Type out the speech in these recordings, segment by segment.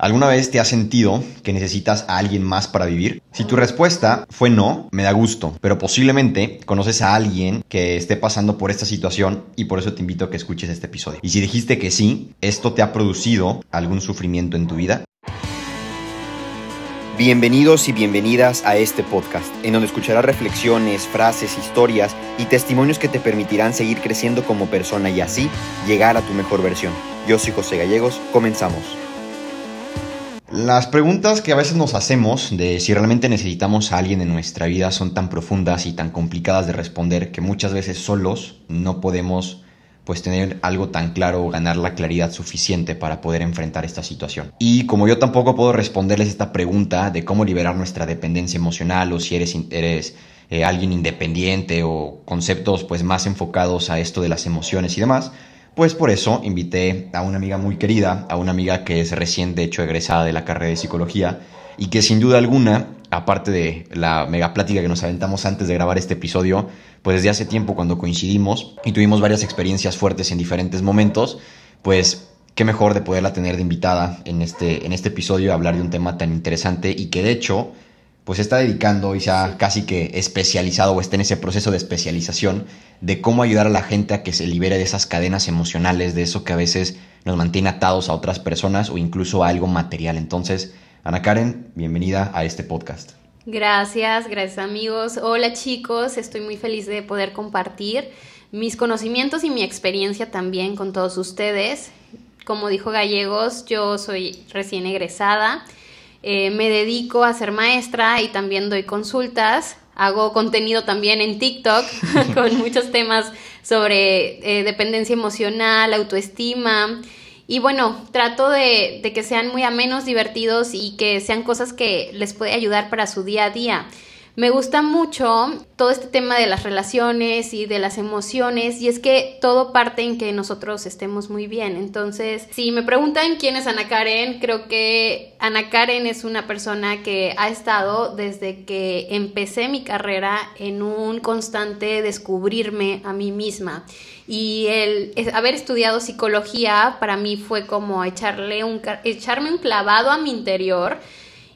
¿Alguna vez te has sentido que necesitas a alguien más para vivir? Si tu respuesta fue no, me da gusto, pero posiblemente conoces a alguien que esté pasando por esta situación y por eso te invito a que escuches este episodio. Y si dijiste que sí, ¿esto te ha producido algún sufrimiento en tu vida? Bienvenidos y bienvenidas a este podcast, en donde escucharás reflexiones, frases, historias y testimonios que te permitirán seguir creciendo como persona y así llegar a tu mejor versión. Yo soy José Gallegos, comenzamos. Las preguntas que a veces nos hacemos de si realmente necesitamos a alguien en nuestra vida son tan profundas y tan complicadas de responder que muchas veces solos no podemos pues tener algo tan claro o ganar la claridad suficiente para poder enfrentar esta situación. Y como yo tampoco puedo responderles esta pregunta de cómo liberar nuestra dependencia emocional o si eres, eh, alguien independiente o conceptos pues más enfocados a esto de las emociones y demás, pues por eso invité a una amiga muy querida, a una amiga que es recién de hecho egresada de la carrera de psicología y que sin duda alguna, aparte de la mega plática que nos aventamos antes de grabar este episodio, pues desde hace tiempo cuando coincidimos y tuvimos varias experiencias fuertes en diferentes momentos, pues qué mejor de poderla tener de invitada en este, en este episodio a hablar de un tema tan interesante y que de hecho pues se está dedicando y se ha casi que especializado o está en ese proceso de especialización de cómo ayudar a la gente a que se libere de esas cadenas emocionales, de eso que a veces nos mantiene atados a otras personas o incluso a algo material. Entonces, Ana Karen, bienvenida a este podcast. Gracias, gracias amigos. Hola chicos, estoy muy feliz de poder compartir mis conocimientos y mi experiencia también con todos ustedes. Como dijo Gallegos, yo soy recién egresada eh, me dedico a ser maestra y también doy consultas. Hago contenido también en TikTok con muchos temas sobre eh, dependencia emocional, autoestima. Y bueno, trato de, de que sean muy amenos, divertidos y que sean cosas que les puede ayudar para su día a día. Me gusta mucho todo este tema de las relaciones y de las emociones y es que todo parte en que nosotros estemos muy bien. Entonces, si me preguntan quién es Ana Karen, creo que Ana Karen es una persona que ha estado desde que empecé mi carrera en un constante descubrirme a mí misma. Y el haber estudiado psicología para mí fue como echarle un, echarme un clavado a mi interior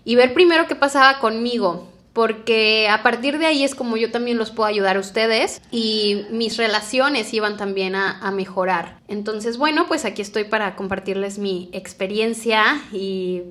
y ver primero qué pasaba conmigo porque a partir de ahí es como yo también los puedo ayudar a ustedes y mis relaciones iban también a, mejorar. Entonces, bueno, pues aquí estoy para compartirles mi experiencia y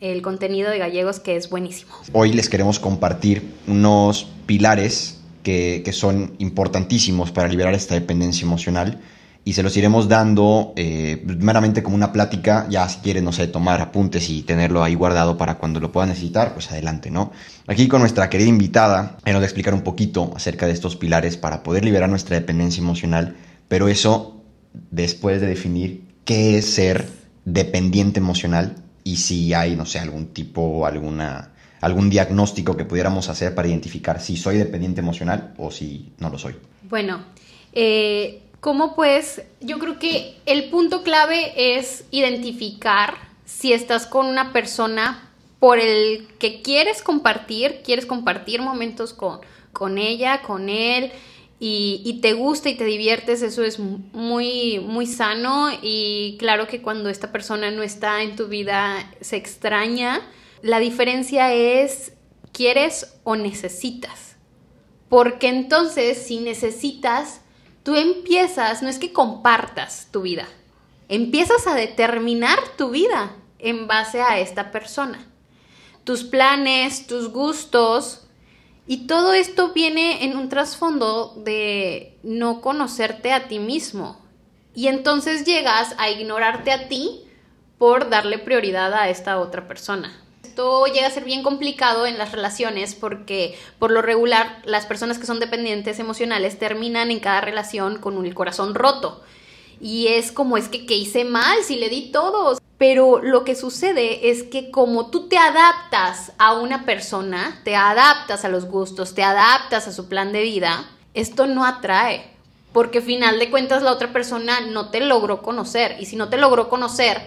el contenido de gallegos que es buenísimo. Hoy les queremos compartir unos pilares que, son importantísimos para liberar esta dependencia emocional y se los iremos dando eh, meramente como una plática, ya si quieren, no sé, tomar apuntes y tenerlo ahí guardado para cuando lo puedan necesitar, pues adelante, ¿no? Aquí con nuestra querida invitada, nos va a explicar un poquito acerca de estos pilares para poder liberar nuestra dependencia emocional, pero eso después de definir qué es ser dependiente emocional y si hay, no sé, algún tipo, alguna algún diagnóstico que pudiéramos hacer para identificar si soy dependiente emocional o si no lo soy. Bueno, eh, ¿Cómo pues? Yo creo que el punto clave es identificar si estás con una persona por el que quieres compartir, quieres compartir momentos con, con ella, con él, y, y, te gusta y te diviertes, eso es muy, muy sano y claro que cuando esta persona no está en tu vida se extraña. La diferencia es, ¿quieres o necesitas? Porque entonces si necesitas, tú empiezas, no es que compartas tu vida, empiezas a determinar tu vida en base a esta persona. Tus planes, tus gustos, y todo esto viene en un trasfondo de no conocerte a ti mismo. Y entonces llegas a ignorarte a ti por darle prioridad a esta otra persona esto llega a ser bien complicado en las relaciones porque por lo regular las personas que son dependientes emocionales terminan en cada relación con el corazón roto. Y es como es que, que hice mal si le di todo. Pero lo que sucede es que como tú te adaptas a una persona, te adaptas a los gustos, te adaptas a su plan de vida, esto no atrae. Porque final de cuentas la otra persona no te logró conocer. Y si no te logró conocer,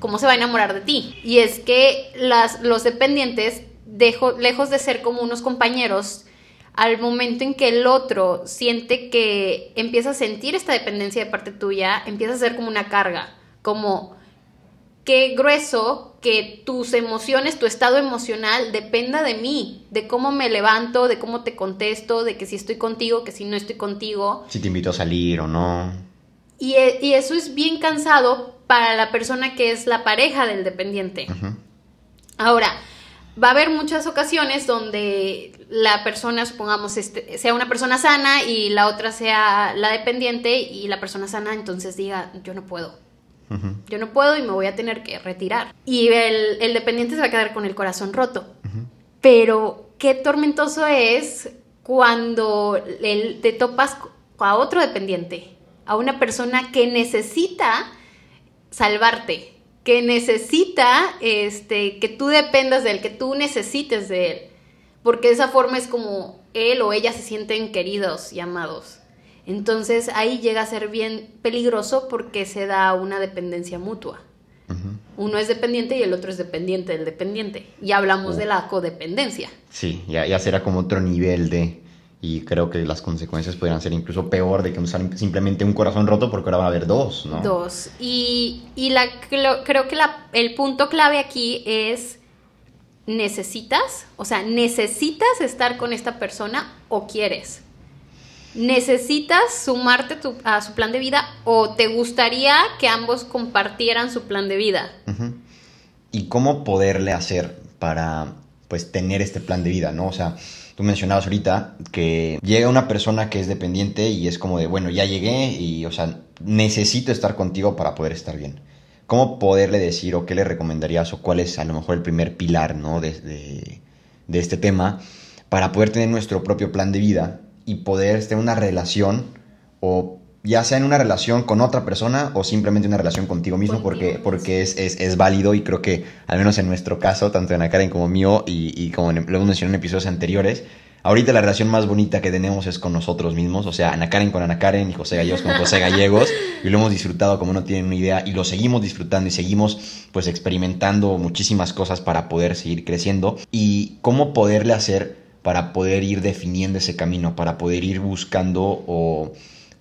cómo se va a enamorar de ti. Y es que las, los dependientes, dejo, lejos de ser como unos compañeros, al momento en que el otro siente que empieza a sentir esta dependencia de parte tuya, empieza a ser como una carga, como qué grueso que tus emociones, tu estado emocional dependa de mí, de cómo me levanto, de cómo te contesto, de que si estoy contigo, que si no estoy contigo. Si te invito a salir o no. Y, y eso es bien cansado para la persona que es la pareja del dependiente. Ahora, va a haber muchas ocasiones donde la persona, supongamos, este, sea una persona sana y la otra sea la dependiente y la persona sana entonces diga, yo no puedo. Yo no puedo y me voy a tener que retirar. Y el, dependiente se va a quedar con el corazón roto. Pero qué tormentoso es cuando te topas a otro dependiente, a una persona que necesita salvarte, que necesita este, que tú dependas de él, que tú necesites de él. Porque de esa forma es como él o ella se sienten queridos y amados. Entonces ahí llega a ser bien peligroso porque se da una dependencia mutua. Uno es dependiente y el otro es dependiente del dependiente. Y hablamos de la codependencia. Sí, ya, ya será como otro nivel de, y creo que las consecuencias podrían ser incluso peor de que simplemente un corazón roto porque ahora va a haber dos, ¿no? Dos. Y, la, creo que el punto clave aquí es, ¿necesitas? O sea, ¿necesitas estar con esta persona o quieres? ¿Necesitas sumarte a su plan de vida o te gustaría que ambos compartieran su plan de vida? ¿Y cómo poderle hacer para, pues, tener este plan de vida, ¿no? O sea Tú mencionabas ahorita que llega una persona que es dependiente y es como de, bueno, ya llegué y, o sea, necesito estar contigo para poder estar bien. ¿Cómo poderle decir o qué le recomendarías o cuál es a lo mejor el primer pilar, ¿no? De, de, este tema para poder tener nuestro propio plan de vida y poder tener una relación o ya sea en una relación con otra persona o simplemente una relación contigo mismo, porque, porque es, es, es, válido y creo que, al menos en nuestro caso, tanto en Karen como mío y, y como lo hemos mencionado en episodios anteriores, ahorita la relación más bonita que tenemos es con nosotros mismos, o sea, Ana Karen con Ana Karen y José Gallegos con José Gallegos, y lo hemos disfrutado como no tienen una idea, y lo seguimos disfrutando y seguimos pues experimentando muchísimas cosas para poder seguir creciendo, y cómo poderle hacer para poder ir definiendo ese camino, para poder ir buscando o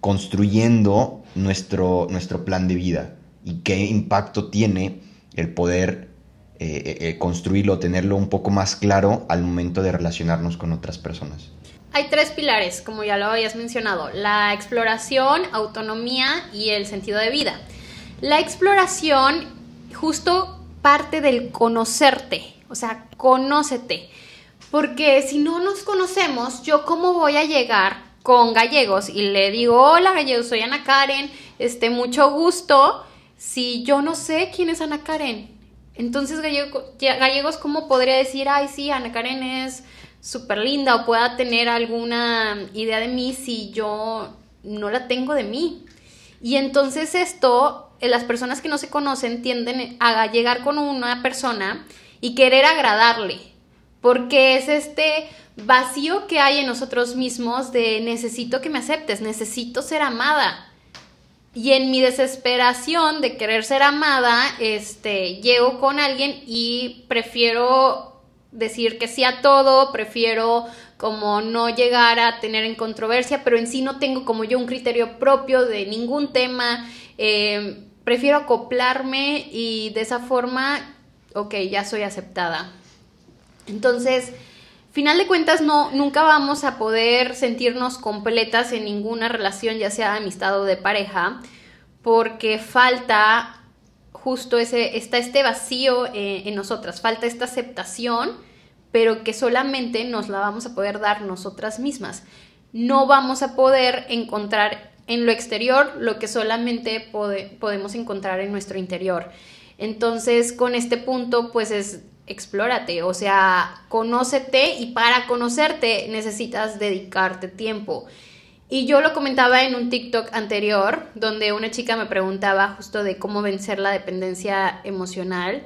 construyendo nuestro, nuestro plan de vida y qué impacto tiene el poder eh, eh, eh, construirlo, tenerlo un poco más claro al momento de relacionarnos con otras personas. Hay tres pilares, como ya lo habías mencionado, la exploración, autonomía y el sentido de vida. La exploración justo parte del conocerte, o sea, conócete, porque si no nos conocemos, yo cómo voy a llegar con gallegos y le digo, hola gallegos, soy Ana Karen, este, mucho gusto, si yo no sé quién es Ana Karen. Entonces gallegos, ¿cómo podría decir, ay, sí, Ana Karen es súper linda o pueda tener alguna idea de mí si yo no la tengo de mí? Y entonces esto, eh, las personas que no se conocen tienden a llegar con una persona y querer agradarle, porque es este vacío que hay en nosotros mismos de necesito que me aceptes, necesito ser amada. Y en mi desesperación de querer ser amada, este, llego con alguien y prefiero decir que sí a todo, prefiero como no llegar a tener en controversia, pero en sí no tengo como yo un criterio propio de ningún tema, eh, prefiero acoplarme y de esa forma, ok, ya soy aceptada. Entonces, final de cuentas no nunca vamos a poder sentirnos completas en ninguna relación, ya sea de amistad o de pareja, porque falta justo ese está este vacío eh, en nosotras, falta esta aceptación, pero que solamente nos la vamos a poder dar nosotras mismas. No vamos a poder encontrar en lo exterior lo que solamente podemos encontrar en nuestro interior. Entonces, con este punto, pues es explórate, o sea, conócete y para conocerte necesitas dedicarte tiempo. Y yo lo comentaba en un TikTok anterior, donde una chica me preguntaba justo de cómo vencer la dependencia emocional.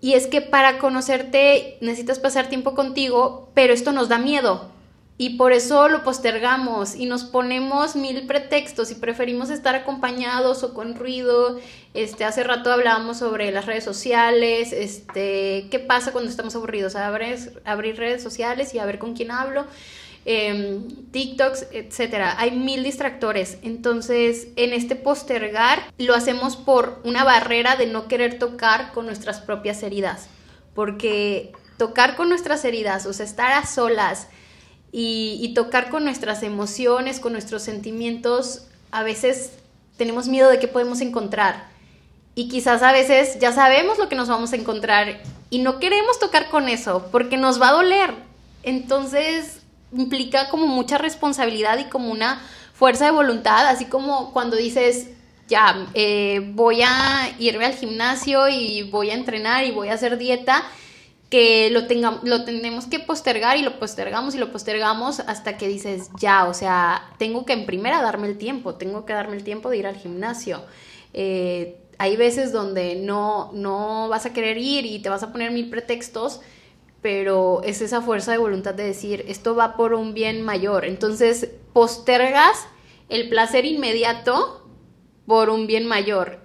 Y es que para conocerte necesitas pasar tiempo contigo, pero esto nos da miedo y por eso lo postergamos y nos ponemos mil pretextos y preferimos estar acompañados o con ruido. Este, hace rato hablábamos sobre las redes sociales, este, qué pasa cuando estamos aburridos, abrir, abrir redes sociales y a ver con quién hablo. em, TikToks, etcétera. Hay mil distractores. Entonces, en este postergar lo hacemos por una barrera de no querer tocar con nuestras propias heridas. Porque tocar con nuestras heridas, o sea, estar a solas y, tocar con nuestras emociones, con nuestros sentimientos, a veces tenemos miedo de qué podemos encontrar. Y quizás a veces ya sabemos lo que nos vamos a encontrar y no queremos tocar con eso porque nos va a doler. Entonces implica como mucha responsabilidad y como una fuerza de voluntad, así como cuando dices, ya, eh, voy a irme al gimnasio y voy a entrenar y voy a hacer dieta, que lo, tenga, lo tenemos que postergar y lo postergamos y lo postergamos hasta que dices, ya, o sea, tengo que en primera darme el tiempo, tengo que darme el tiempo de ir al gimnasio. Eh, hay veces donde no, no vas a querer ir y te vas a poner mil pretextos, pero es esa fuerza de voluntad de decir, esto va por un bien mayor. Entonces, postergas el placer inmediato por un bien mayor.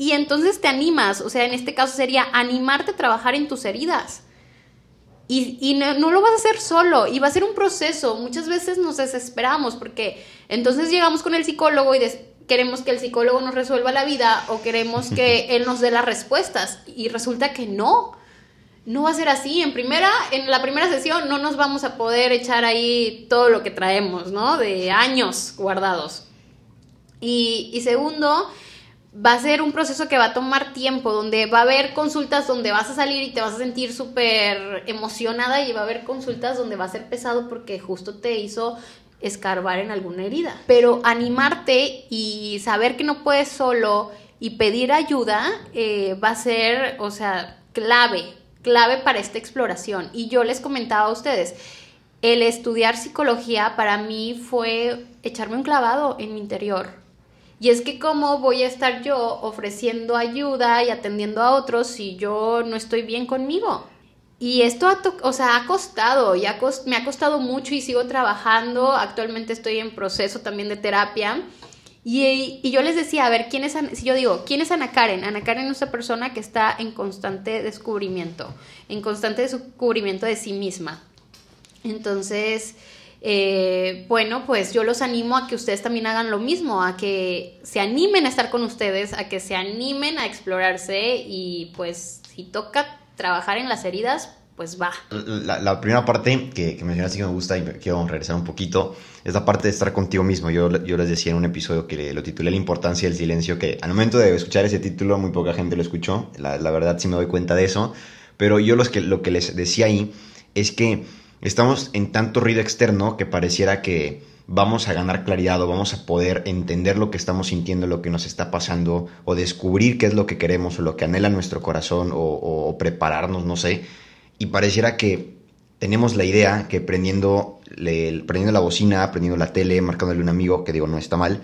Y entonces te animas, o sea, en este caso sería animarte a trabajar en tus heridas. Y, no, no, lo vas a hacer solo, y va a ser un proceso. Muchas veces nos desesperamos porque entonces llegamos con el psicólogo y queremos que el psicólogo nos resuelva la vida o queremos que él nos dé las respuestas y resulta que no. No va a ser así. En primera, en la primera sesión no nos vamos a poder echar ahí todo lo que traemos, ¿no? De años guardados. Y, y segundo, va a ser un proceso que va a tomar tiempo, donde va a haber consultas donde vas a salir y te vas a sentir súper emocionada y va a haber consultas donde va a ser pesado porque justo te hizo escarbar en alguna herida. Pero animarte y saber que no puedes solo y pedir ayuda eh, va a ser, o sea, clave, clave para esta exploración. Y yo les comentaba a ustedes, el estudiar psicología para mí fue echarme un clavado en mi interior. Y es que cómo voy a estar yo ofreciendo ayuda y atendiendo a otros si yo no estoy bien conmigo. Y esto ha, o sea, ha costado, y me ha costado mucho y sigo trabajando. Actualmente estoy en proceso también de terapia. Y, yo les decía, a ver, ¿quién es, si yo digo, ¿quién es Ana Karen? Ana Karen es una persona que está en constante descubrimiento, en constante descubrimiento de sí misma. Entonces, eh, bueno, pues yo los animo a que ustedes también hagan lo mismo, a que se animen a estar con ustedes, a que se animen a explorarse y pues si toca trabajar en las heridas, pues va. La, primera parte que, que, mencionaste que me gusta y quiero regresar un poquito es la parte de estar contigo mismo. Yo, yo les decía en un episodio que lo titulé La importancia del silencio, que al momento de escuchar ese título muy poca gente lo escuchó, la, la verdad sí me doy cuenta de eso, pero yo los que, lo que les decía ahí es que estamos en tanto ruido externo que pareciera que vamos a ganar claridad o vamos a poder entender lo que estamos sintiendo, lo que nos está pasando o descubrir qué es lo que queremos o lo que anhela nuestro corazón o, prepararnos, no sé. Y pareciera que tenemos la idea que prendiendo, prendiendo la bocina, prendiendo la tele, marcándole a un amigo, que digo no está mal,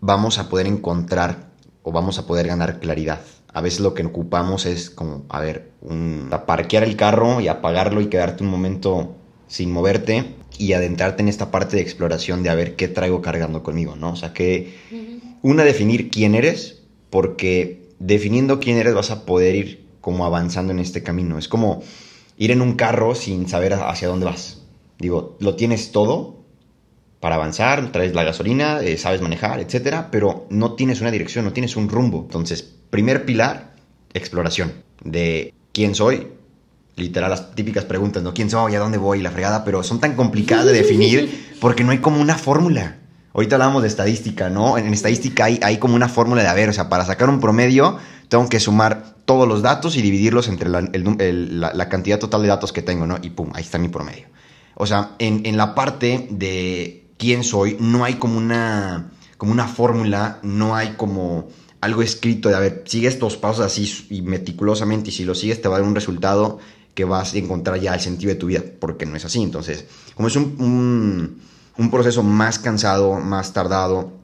vamos a poder encontrar o vamos a poder ganar claridad. A veces lo que ocupamos es como, a ver, un, parquear el carro y apagarlo y quedarte un momento sin moverte y adentrarte en esta parte de exploración de a ver qué traigo cargando conmigo, ¿no? O sea, que una, definir quién eres, porque definiendo quién eres vas a poder ir como avanzando en este camino. Es como ir en un carro sin saber hacia dónde vas. Digo, lo tienes todo para avanzar, traes la gasolina, eh, sabes manejar, etcétera, pero no tienes una dirección, no tienes un rumbo. Entonces, primer pilar, exploración de quién soy, literal las típicas preguntas, ¿no? ¿Quién soy? ¿A dónde voy? La fregada, pero son tan complicadas de definir porque no hay como una fórmula. Ahorita hablábamos de estadística, ¿no? En estadística hay, hay como una fórmula de, a ver, o sea, para sacar un promedio tengo que sumar todos los datos y dividirlos entre la, cantidad total de datos que tengo, ¿no? Y pum, ahí está mi promedio. O sea, en, en la parte de quién soy, no hay como una, como una fórmula, no hay como algo escrito de, a ver, sigue estos pasos así y meticulosamente y si lo sigues te va a dar un resultado que vas a encontrar ya el sentido de tu vida, porque no es así. Entonces, como es un, un, proceso más cansado, más tardado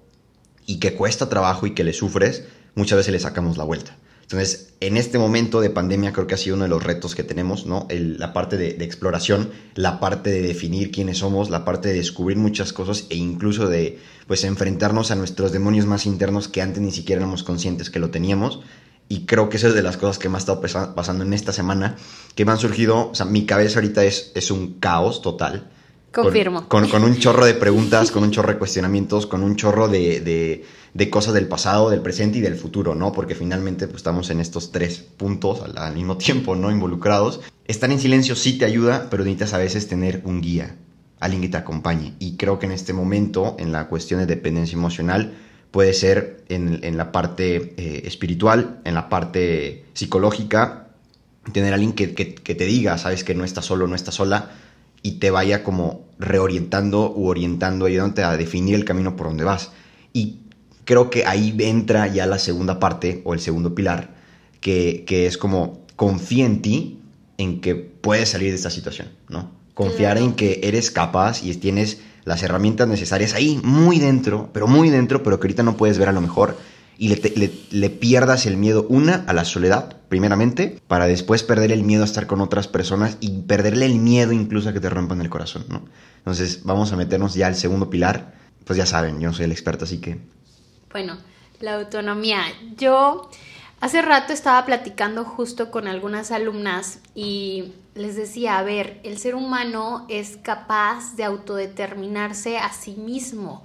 y que cuesta trabajo y que le sufres, muchas veces le sacamos la vuelta. Entonces, en este momento de pandemia creo que ha sido uno de los retos que tenemos, ¿no? la parte de, de, exploración, la parte de definir quiénes somos, la parte de descubrir muchas cosas e incluso de, pues, enfrentarnos a nuestros demonios más internos que antes ni siquiera éramos conscientes que lo teníamos y creo que esa es de las cosas que me ha estado pasando en esta semana, que me han surgido, o sea, mi cabeza ahorita es, es un caos total, Confirmo. Con, un chorro de preguntas, con un chorro de cuestionamientos, con un chorro de, cosas del pasado, del presente y del futuro, ¿no? Porque finalmente pues, estamos en estos tres puntos al, mismo tiempo, ¿no? Involucrados. Estar en silencio sí te ayuda, pero necesitas a veces tener un guía, alguien que te acompañe. Y creo que en este momento, en la cuestión de dependencia emocional, puede ser en, la parte eh, espiritual, en la parte psicológica, tener a alguien que, te diga, sabes que no estás solo, no estás sola, y te vaya como reorientando u orientando, ayudándote a definir el camino por donde vas. Y creo que ahí entra ya la segunda parte o el segundo pilar, que, es como confía en ti, en que puedes salir de esta situación, ¿no? Confiar en que eres capaz y tienes las herramientas necesarias ahí, muy dentro, pero muy dentro, pero que ahorita no puedes ver a lo mejor, y le, pierdas el miedo, una, a la soledad, primeramente, para después perder el miedo a estar con otras personas y perderle el miedo incluso a que te rompan el corazón, ¿no? Entonces, vamos a meternos ya al segundo pilar. Pues ya saben, yo no soy el experto, así que... Bueno, la autonomía. Yo hace rato estaba platicando justo con algunas alumnas y les decía, a ver, el ser humano es capaz de autodeterminarse a sí mismo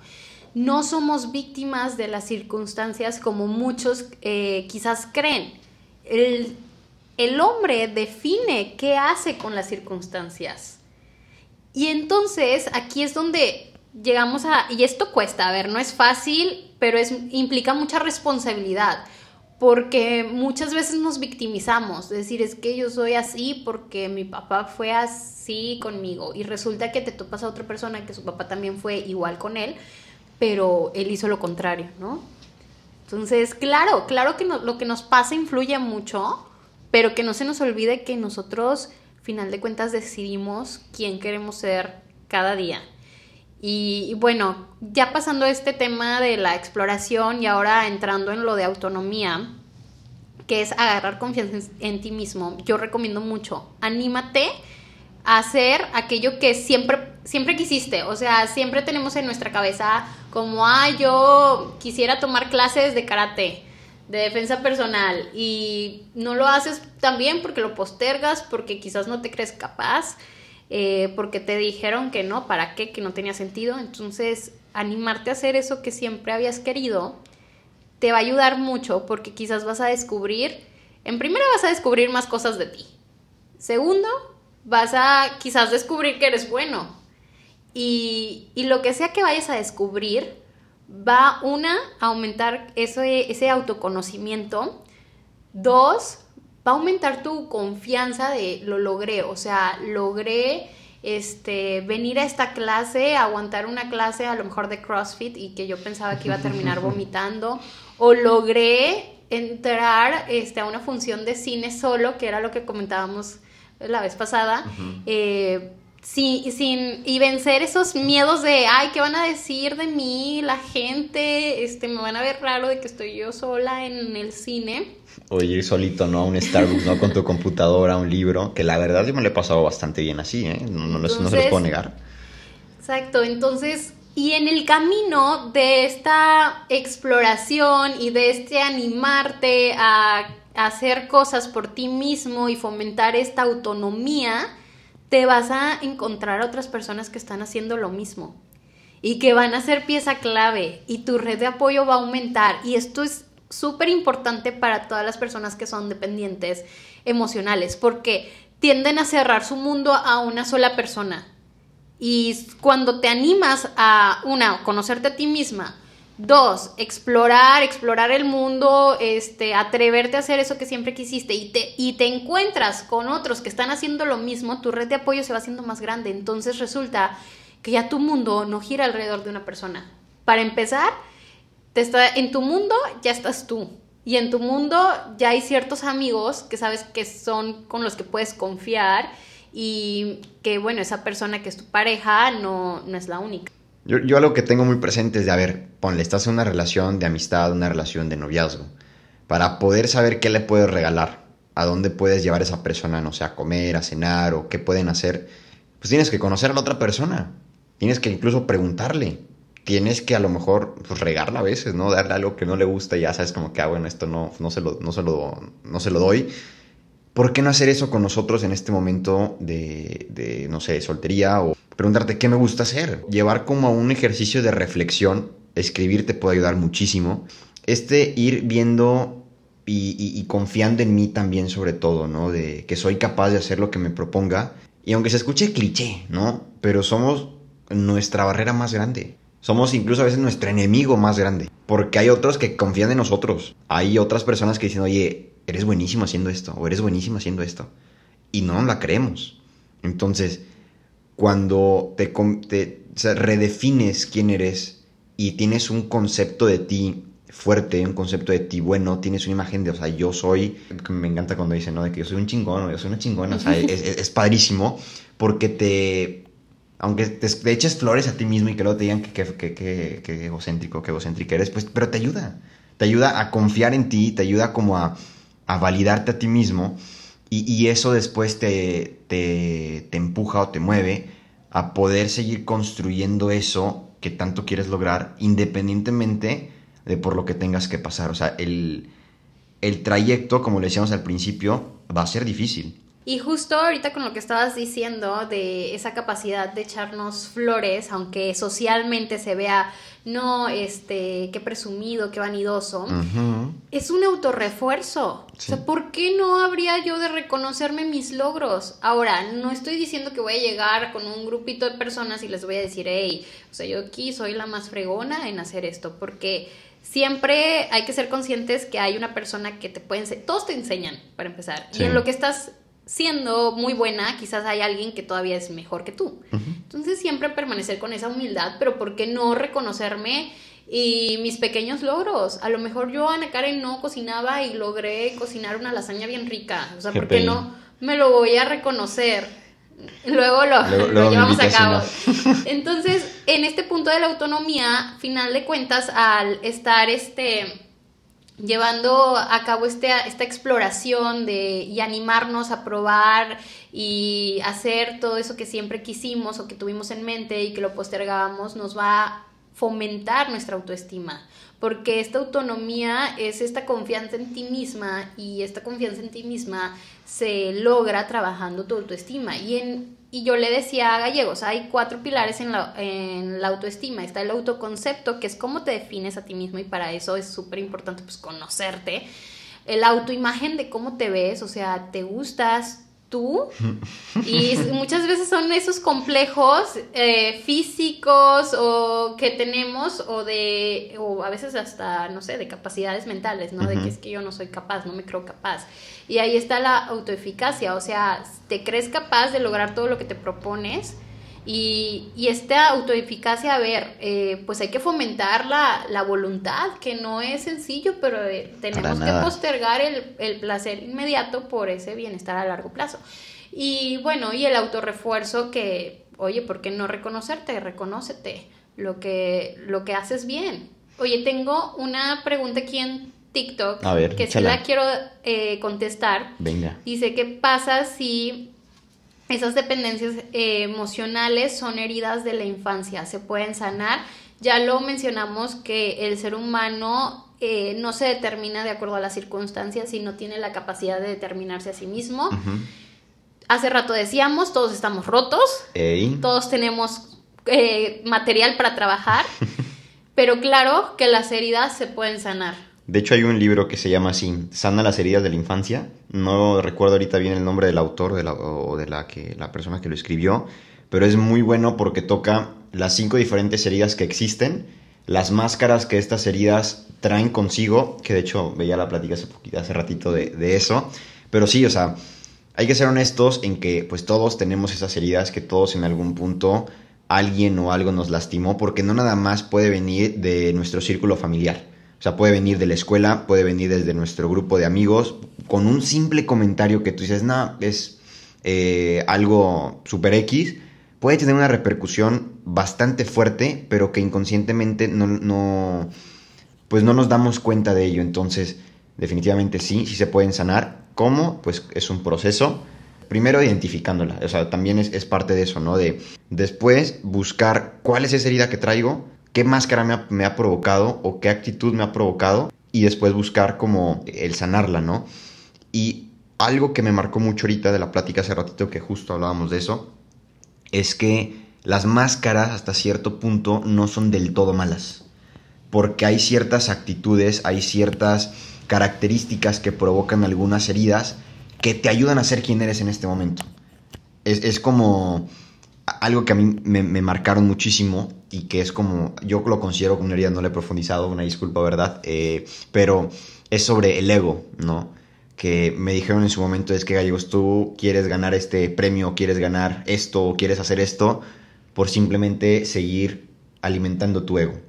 no somos víctimas de las circunstancias como muchos eh, quizás creen. El, el hombre define qué hace con las circunstancias. Y entonces aquí es donde llegamos a, y esto cuesta, a ver, no es fácil, pero es, implica mucha responsabilidad, porque muchas veces nos victimizamos, decir, es que yo soy así porque mi papá fue así conmigo y resulta que te topas a otra persona que su papá también fue igual con él, pero él hizo lo contrario, ¿no? Entonces, claro, claro que lo que nos pasa influye mucho, pero que no se nos olvide que nosotros, final de cuentas, decidimos quién queremos ser cada día. Y, bueno, ya pasando este tema de la exploración y ahora entrando en lo de autonomía, que es agarrar confianza en ti mismo, yo recomiendo mucho, anímate hacer aquello que siempre, siempre quisiste. O sea, siempre tenemos en nuestra cabeza como, ah, yo quisiera tomar clases de karate, de defensa personal, y no lo haces también porque lo postergas, porque quizás no te crees capaz, eh, porque te dijeron que no, para qué, que no tenía sentido. Entonces, animarte a hacer eso que siempre habías querido te va a ayudar mucho porque quizás vas a descubrir, en primera vas a descubrir más cosas de ti. Segundo, vas a quizás descubrir que eres bueno. Y, lo que sea que vayas a descubrir, va una, a aumentar ese, ese autoconocimiento. Dos, va a aumentar tu confianza de lo logré. O sea, logré este, venir a esta clase, aguantar una clase a lo mejor de CrossFit y que yo pensaba que iba a terminar vomitando. O logré entrar este, a una función de cine solo, que era lo que comentábamos la vez pasada, eh, sin, y vencer esos miedos de, ay, ¿qué van a decir de mí la gente? Este, me van a ver raro de que estoy yo sola en el cine. O ir solito, ¿no? A un Starbucks, ¿no? Con tu computadora, un libro, que la verdad yo me lo he pasado bastante bien así, ¿eh? No, no, no se lo puedo negar. Exacto, entonces, y en el camino de esta exploración y de este animarte a hacer cosas por ti mismo y fomentar esta autonomía, te vas a encontrar a otras personas que están haciendo lo mismo y que van a ser pieza clave y tu red de apoyo va a aumentar. Y esto es súper importante para todas las personas que son dependientes emocionales porque tienden a cerrar su mundo a una sola persona. Y cuando te animas a una conocerte a ti misma Dos, explorar, explorar el mundo, este, atreverte a hacer eso que siempre quisiste y te, y te encuentras con otros que están haciendo lo mismo, tu red de apoyo se va haciendo más grande. Entonces resulta que ya tu mundo no gira alrededor de una persona. Para empezar, te está, en tu mundo ya estás tú. Y en tu mundo ya hay ciertos amigos que sabes que son con los que puedes confiar y que, bueno, esa persona que es tu pareja no, no es la única. Yo, yo algo que tengo muy presente es de, a ver, ponle, estás en una relación de amistad, una relación de noviazgo, para poder saber qué le puedes regalar, a dónde puedes llevar a esa persona, no sé, a comer, a cenar o qué pueden hacer, pues tienes que conocer a la otra persona, tienes que incluso preguntarle, tienes que a lo mejor pues, regarla a veces, ¿no? Darle algo que no le gusta y ya sabes como que, ah, bueno, esto no, no, se, lo, no, se, lo, no se lo doy. ¿Por qué no hacer eso con nosotros en este momento de, no sé, soltería o preguntarte qué me gusta hacer, llevar como a un ejercicio de reflexión, escribir te puede ayudar muchísimo. Este ir viendo y, y, confiando en mí también sobre todo, ¿no? De que soy capaz de hacer lo que me proponga. Y aunque se escuche cliché, ¿no? Pero somos nuestra barrera más grande. Somos incluso a veces nuestro enemigo más grande. Porque hay otros que confían en nosotros. Hay otras personas que dicen, oye, eres buenísimo haciendo esto. O eres buenísimo haciendo esto. Y no nos la creemos. Entonces, cuando te, te redefines quién eres y tienes un concepto de ti fuerte, un concepto de ti bueno, tienes una imagen de, o sea, yo soy, me encanta cuando dicen, ¿no? De que yo soy un chingón, yo soy una chingona, o sea, es, es, padrísimo porque te, aunque te, eches flores a ti mismo y que luego te digan que, que, que, que egocéntrico, que egocéntrica eres, pues, pero te ayuda. Te ayuda a confiar en ti, te ayuda como a, a validarte a ti mismo y, y eso después te, te, te, empuja o te mueve a poder seguir construyendo eso que tanto quieres lograr independientemente de por lo que tengas que pasar. O sea, el, el trayecto, como le decíamos al principio, va a ser difícil y justo ahorita con lo que estabas diciendo de esa capacidad de echarnos flores, aunque socialmente se vea, no, este, qué presumido, qué vanidoso, es un autorrefuerzo. O sea, ¿por qué no habría yo de reconocerme mis logros? Ahora, no estoy diciendo que voy a llegar con un grupito de personas y les voy a decir, hey, o sea, yo aquí soy la más fregona en hacer esto, porque siempre hay que ser conscientes que hay una persona que te puede enseñar, todos te enseñan, para empezar, y en lo que estás siendo muy buena, quizás hay alguien que todavía es mejor que tú. Entonces siempre permanecer con esa humildad, pero ¿por qué no reconocerme y mis pequeños logros? A lo mejor yo, Ana Karen, no cocinaba y logré cocinar una lasaña bien rica. O sea, ¿por qué no me lo voy a reconocer? Luego lo, lo llevamos a cabo. Entonces, en este punto de la autonomía, final de cuentas, al estar este llevando a cabo este, esta exploración de, y animarnos a probar y hacer todo eso que siempre quisimos o que tuvimos en mente y que lo postergábamos, nos va a fomentar nuestra autoestima, porque esta autonomía es esta confianza en ti misma y esta confianza en ti misma se logra trabajando tu autoestima. Y en y yo le decía a Gallegos, hay cuatro pilares en la, en la autoestima. Está el autoconcepto, que es cómo te defines a ti mismo y para eso es súper importante pues conocerte. El autoimagen de cómo te ves, o sea, te gustas, tú. Y muchas veces son esos complejos eh, físicos o que tenemos o de, o a veces hasta, no sé, de capacidades mentales, ¿no? De que es que yo no soy capaz, no me creo capaz. Y ahí está la autoeficacia, o sea, te crees capaz de lograr todo lo que te propones y, y esta autoeficacia, a ver, eh, pues hay que fomentar la, la, voluntad, que no es sencillo, pero eh, tenemos que postergar el, el, placer inmediato por ese bienestar a largo plazo. Y bueno, y el autorrefuerzo que, oye, ¿por qué no reconocerte? Reconócete lo que, lo que haces bien. Oye, tengo una pregunta aquí en TikTok a ver, que si la quiero eh, contestar. Venga. Dice, ¿qué pasa si esas dependencias eh, emocionales son heridas de la infancia, se pueden sanar. Ya lo mencionamos que el ser humano eh, no se determina de acuerdo a las circunstancias, sino tiene la capacidad de determinarse a sí mismo. Hace rato decíamos, todos estamos rotos, todos tenemos eh, material para trabajar, pero claro que las heridas se pueden sanar. De hecho, hay un libro que se llama así, Sana las heridas de la infancia. No recuerdo ahorita bien el nombre del autor o de la, que, la persona que lo escribió, pero es muy bueno porque toca las cinco diferentes heridas que existen, las máscaras que estas heridas traen consigo, que de hecho veía la plática hace, poquito, hace ratito de, de eso, pero sí, o sea, hay que ser honestos en que pues todos tenemos esas heridas, que todos en algún punto alguien o algo nos lastimó, porque no nada más puede venir de nuestro círculo familiar o sea, puede venir de la escuela, puede venir desde nuestro grupo de amigos, con un simple comentario que tú dices, no, es eh, algo super X, puede tener una repercusión bastante fuerte, pero que inconscientemente no, no, pues no nos damos cuenta de ello. Entonces, definitivamente sí, sí se pueden sanar. ¿Cómo? Pues es un proceso. Primero identificándola, o sea, también es, es parte de eso, ¿no? De después buscar cuál es esa herida que traigo, qué máscara me ha, provocado o qué actitud me ha provocado y después buscar como el sanarla, ¿no? Y algo que me marcó mucho ahorita de la plática hace ratito que justo hablábamos de eso, es que las máscaras hasta cierto punto no son del todo malas. Porque hay ciertas actitudes, hay ciertas características que provocan algunas heridas que te ayudan a ser quien eres en este momento. Es, como algo que a mí me, marcaron muchísimo y que es como, yo lo considero como una herida, no le he profundizado, una disculpa, ¿verdad? Eh, pero es sobre el ego, ¿no? Que me dijeron en su momento es que Gallegos, tú quieres ganar este premio, quieres ganar esto, quieres hacer esto, por simplemente seguir alimentando tu ego.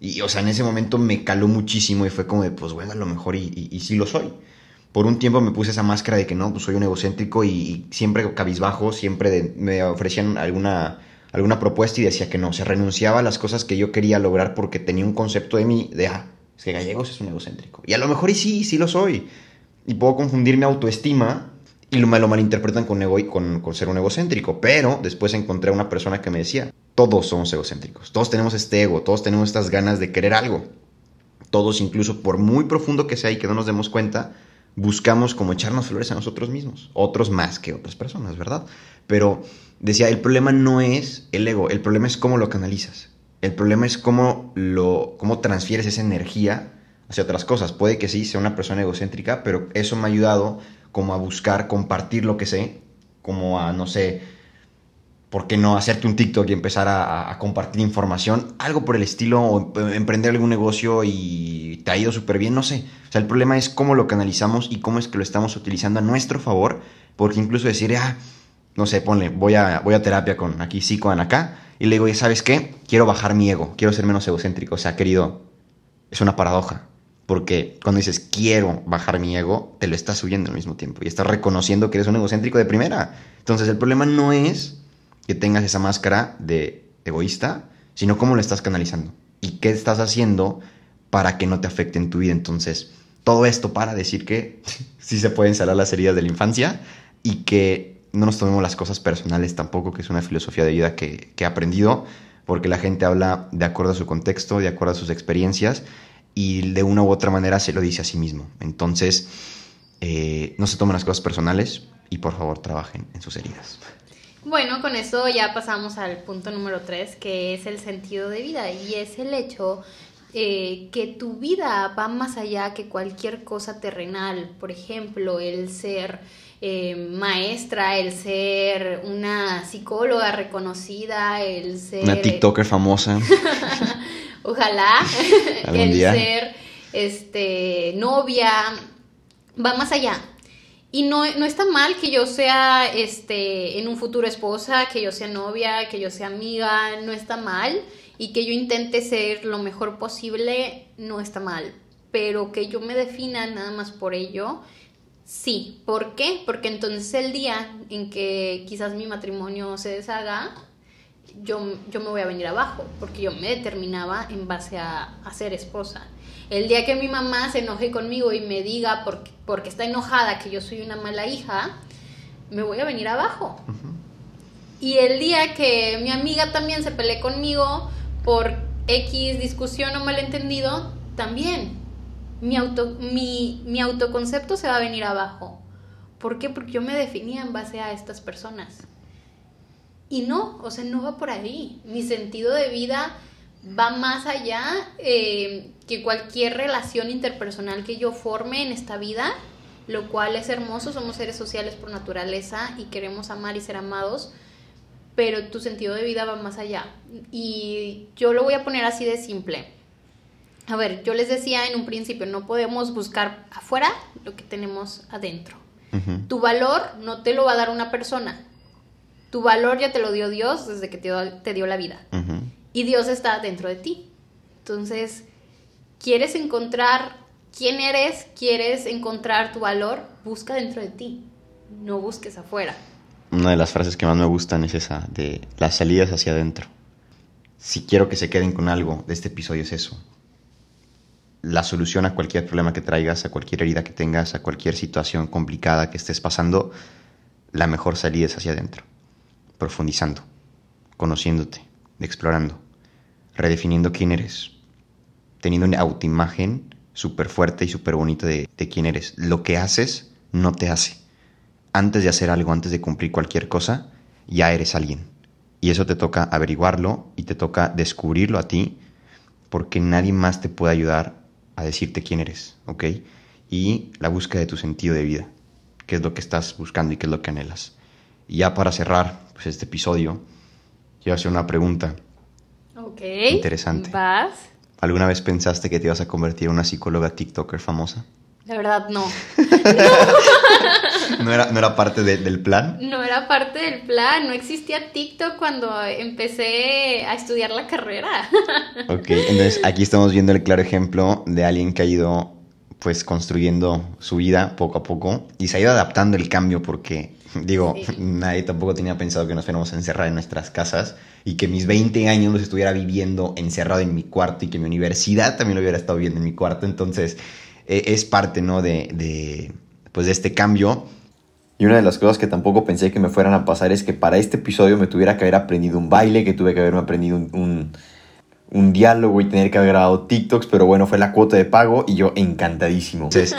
Y, o sea, en ese momento me caló muchísimo y fue como de, pues bueno, a lo mejor y, y, sí lo soy. Por un tiempo me puse esa máscara de que no, pues soy un egocéntrico y, siempre cabizbajo, siempre me ofrecían alguna, alguna propuesta y decía que no, se renunciaba a las cosas que yo quería lograr porque tenía un concepto de mí de, ah, es que Gallegos es un egocéntrico. Y a lo mejor y sí, sí lo soy. Y puedo confundir mi autoestima y me lo malinterpretan con, ego, con, con ser un egocéntrico. Pero después encontré a una persona que me decía, todos somos egocéntricos, todos tenemos este ego, todos tenemos estas ganas de querer algo. Todos, incluso por muy profundo que sea y que no nos demos cuenta, buscamos como echarnos flores a nosotros mismos, otros más que otras personas, ¿verdad? Pero decía, el problema no es el ego, el problema es cómo lo canalizas. El problema es cómo lo cómo transfieres esa energía hacia otras cosas. Puede que sí sea una persona egocéntrica, pero eso me ha ayudado como a buscar compartir lo que sé, como a no sé, ¿por qué no hacerte un TikTok y empezar a, compartir información? Algo por el estilo, o emprender algún negocio y te ha ido súper bien, no sé. O sea, el problema es cómo lo canalizamos y cómo es que lo estamos utilizando a nuestro favor, porque incluso decir, ah, no sé, ponle, voy a, voy a terapia con aquí, sí, con acá, y le digo, ¿y sabes qué? Quiero bajar mi ego, quiero ser menos egocéntrico. O sea, querido, es una paradoja. Porque cuando dices quiero bajar mi ego, te lo estás subiendo al mismo tiempo y estás reconociendo que eres un egocéntrico de primera. Entonces el problema no es que tengas esa máscara de egoísta, sino cómo lo estás canalizando y qué estás haciendo para que no te afecte en tu vida. Entonces, todo esto para decir que sí se pueden salar las heridas de la infancia y que no nos tomemos las cosas personales tampoco, que es una filosofía de vida que, he aprendido, porque la gente habla de acuerdo a su contexto, de acuerdo a sus experiencias y de una u otra manera se lo dice a sí mismo. Entonces, eh, no se tomen las cosas personales y por favor trabajen en sus heridas. Bueno, con eso ya pasamos al punto número tres, que es el sentido de vida y es el hecho eh, que tu vida va más allá que cualquier cosa terrenal. Por ejemplo, el ser eh, maestra, el ser una psicóloga reconocida, el ser... Una TikToker famosa. Ojalá. el ser este, novia. Va más allá. Y no, no, está mal que yo sea este, en un futuro esposa, que yo sea novia, que yo sea amiga, no está mal. Y que yo intente ser lo mejor posible, no está mal. Pero que yo me defina nada más por ello, sí. ¿Por qué? Porque entonces el día en que quizás mi matrimonio se deshaga, yo, yo me voy a venir abajo, porque yo me determinaba en base a, a ser esposa. El día que mi mamá se enoje conmigo y me diga porque, porque está enojada que yo soy una mala hija, me voy a venir abajo. Y el día que mi amiga también se pelee conmigo por X discusión o malentendido, también mi, auto, mi, mi autoconcepto se va a venir abajo. ¿Por qué? Porque yo me definía en base a estas personas. Y no, o sea, no va por ahí. Mi sentido de vida va más allá eh, que cualquier relación interpersonal que yo forme en esta vida, lo cual es hermoso, somos seres sociales por naturaleza y queremos amar y ser amados, pero tu sentido de vida va más allá. Y yo lo voy a poner así de simple. A ver, yo les decía en un principio, no podemos buscar afuera lo que tenemos adentro. Tu valor no te lo va a dar una persona. Tu valor ya te lo dio Dios desde que te, dio la vida y Dios está dentro de ti. Entonces, ¿quieres encontrar quién eres? ¿Quieres encontrar tu valor? Busca dentro de ti, no busques afuera. Una de las frases que más me gustan es esa, de las salidas hacia adentro. Si quiero que se queden con algo de este episodio es eso. La solución a cualquier problema que traigas, a cualquier herida que tengas, a cualquier situación complicada que estés pasando, la mejor salida es hacia adentro, profundizando, conociéndote, explorando, redefiniendo quién eres, teniendo una autoimagen súper fuerte y súper bonita de, quién eres. Lo que haces no te hace. Antes de hacer algo, antes de cumplir cualquier cosa, ya eres alguien. Y eso te toca averiguarlo y te toca descubrirlo a ti porque nadie más te puede ayudar a decirte quién eres, ¿ok? Y la búsqueda de tu sentido de vida, qué es lo que estás buscando y qué es lo que anhelas. Y ya para cerrar pues, este episodio, quiero hacer una pregunta. Ok. Interesante. Vas. ¿Alguna vez pensaste que te ibas a convertir en una psicóloga TikToker famosa? La verdad, no. ¿No era, no era parte de- del plan? No era parte del plan. No existía TikTok cuando empecé a estudiar la carrera. Ok, entonces aquí estamos viendo el claro ejemplo de alguien que ha ido pues construyendo su vida poco a poco y se ha ido adaptando el cambio porque digo, Sí. nadie tampoco tenía pensado que nos fuéramos a encerrar en nuestras casas y que mis 20 años los estuviera viviendo encerrado en mi cuarto y que mi universidad también lo hubiera estado viviendo en mi cuarto, entonces eh, es parte, ¿no? De, de, pues de este cambio. Y una de las cosas que tampoco pensé que me fueran a pasar es que para este episodio me tuviera que haber aprendido un baile, que tuve que haberme aprendido un, un, un diálogo y tener que haber grabado TikToks, pero bueno, fue la cuota de pago y yo encantadísimo. Entonces,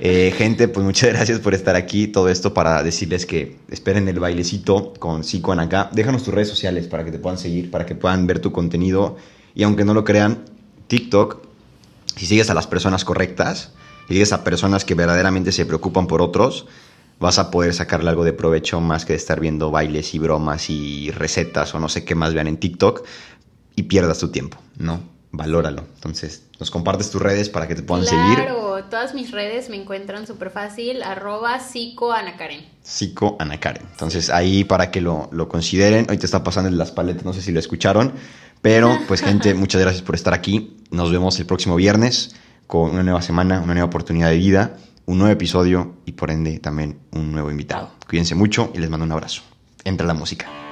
eh, gente, pues muchas gracias por estar aquí. Todo esto para decirles que esperen el bailecito con Zico acá. Déjanos tus redes sociales para que te puedan seguir, para que puedan ver tu contenido. Y aunque no lo crean, TikTok, si sigues a las personas correctas, si sigues a personas que verdaderamente se preocupan por otros, vas a poder sacarle algo de provecho más que de estar viendo bailes y bromas y recetas o no sé qué más vean en TikTok y pierdas tu tiempo, ¿no? Valóralo. Entonces, nos compartes tus redes para que te puedan seguir. Claro, todas mis redes me encuentran súper fácil. Arroba psicoanacaren. Psico Ana Karen. Entonces ahí para que lo, lo consideren. Hoy te está pasando en las paletas, no sé si lo escucharon. Pero pues gente, muchas gracias por estar aquí. Nos vemos el próximo viernes con una nueva semana, una nueva oportunidad de vida, un nuevo episodio y por ende también un nuevo invitado. Cuídense mucho y les mando un abrazo. Entra la música.